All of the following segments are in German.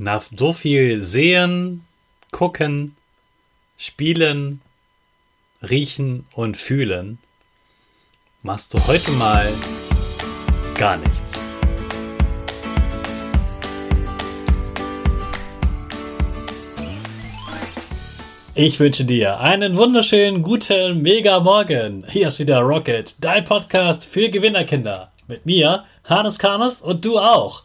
Nach so viel sehen, gucken, spielen, riechen und fühlen, machst du heute mal gar nichts. Ich wünsche dir einen wunderschönen guten Mega Morgen. Hier ist wieder Rocket, dein Podcast für Gewinnerkinder. Mit mir, Hannes Karnes und du auch.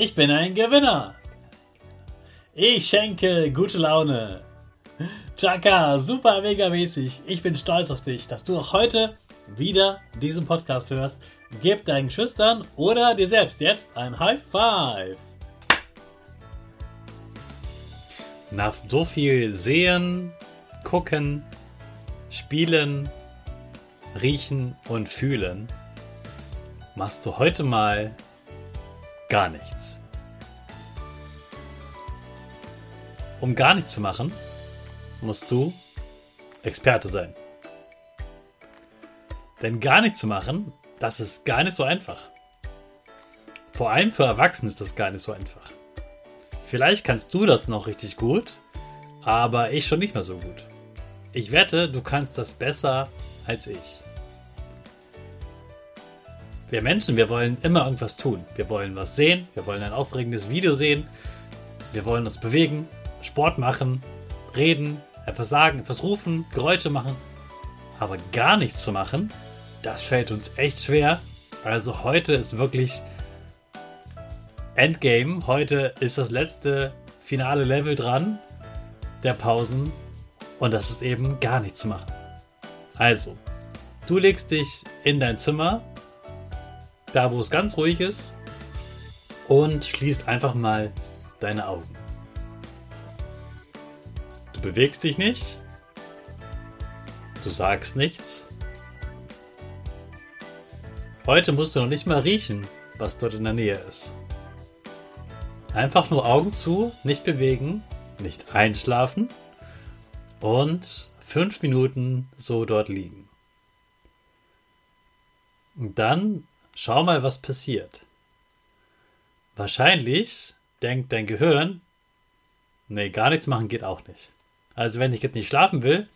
Ich bin ein Gewinner. Ich schenke gute Laune. Chaka, super mega mäßig. Ich bin stolz auf dich, dass du auch heute wieder diesen Podcast hörst. Gib deinen Schüchtern oder dir selbst jetzt ein High Five. Nach so viel sehen, gucken, spielen, riechen und fühlen, machst du heute mal gar nichts. Um gar nichts zu machen, musst du Experte sein. Denn gar nichts zu machen, das ist gar nicht so einfach. Vor allem für Erwachsene ist das gar nicht so einfach. Vielleicht kannst du das noch richtig gut, aber ich schon nicht mehr so gut. Ich wette, du kannst das besser als ich. Wir Menschen, wir wollen immer irgendwas tun. Wir wollen was sehen, wir wollen ein aufregendes Video sehen, wir wollen uns bewegen, Sport machen, reden, etwas sagen, etwas rufen, Geräusche machen. Aber gar nichts zu machen, das fällt uns echt schwer. Also heute ist wirklich Endgame. Heute ist das letzte finale Level dran der Pausen. Und das ist eben gar nichts zu machen. Also, du legst dich in dein Zimmer, da wo es ganz ruhig ist, und schließt einfach mal deine Augen. Du bewegst dich nicht. Du sagst nichts. Heute musst du noch nicht mal riechen, was dort in der Nähe ist. Einfach nur Augen zu, nicht bewegen, nicht einschlafen und fünf Minuten so dort liegen. Und dann schau mal, was passiert. Wahrscheinlich denkt dein Gehirn, nee, gar nichts machen geht auch nicht. Also wenn ich jetzt nicht schlafen will,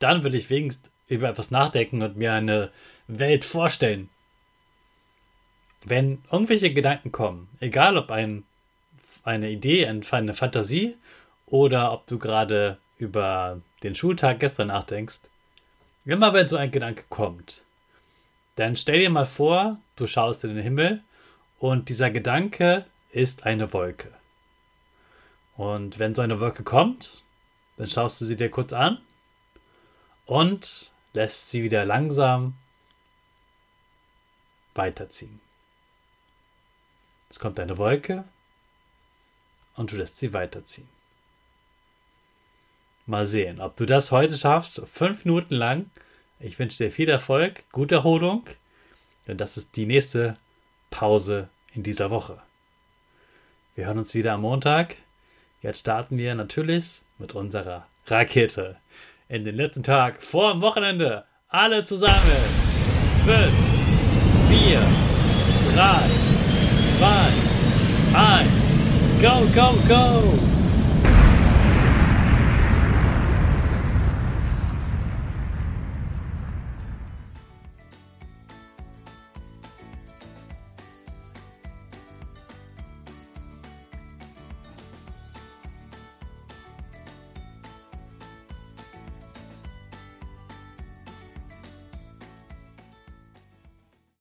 dann will ich wenigstens über etwas nachdenken und mir eine Welt vorstellen. Wenn irgendwelche Gedanken kommen, egal ob ein, eine Idee, eine Fantasie oder ob du gerade über den Schultag gestern nachdenkst, immer wenn so ein Gedanke kommt, dann stell dir mal vor, du schaust in den Himmel und dieser Gedanke ist eine Wolke. Und wenn so eine Wolke kommt, Dann schaust du sie dir kurz an und lässt sie wieder langsam weiterziehen. Es kommt eine Wolke und du lässt sie weiterziehen. Mal sehen, ob du das heute schaffst, fünf Minuten lang. Ich wünsche dir viel Erfolg, gute Erholung, denn das ist die nächste Pause in dieser Woche. Wir hören uns wieder am Montag. Jetzt starten wir natürlich mit unserer Rakete. In den letzten Tag vor dem Wochenende. Alle zusammen. 5, 4, 3, 2, 1. Go, go, go!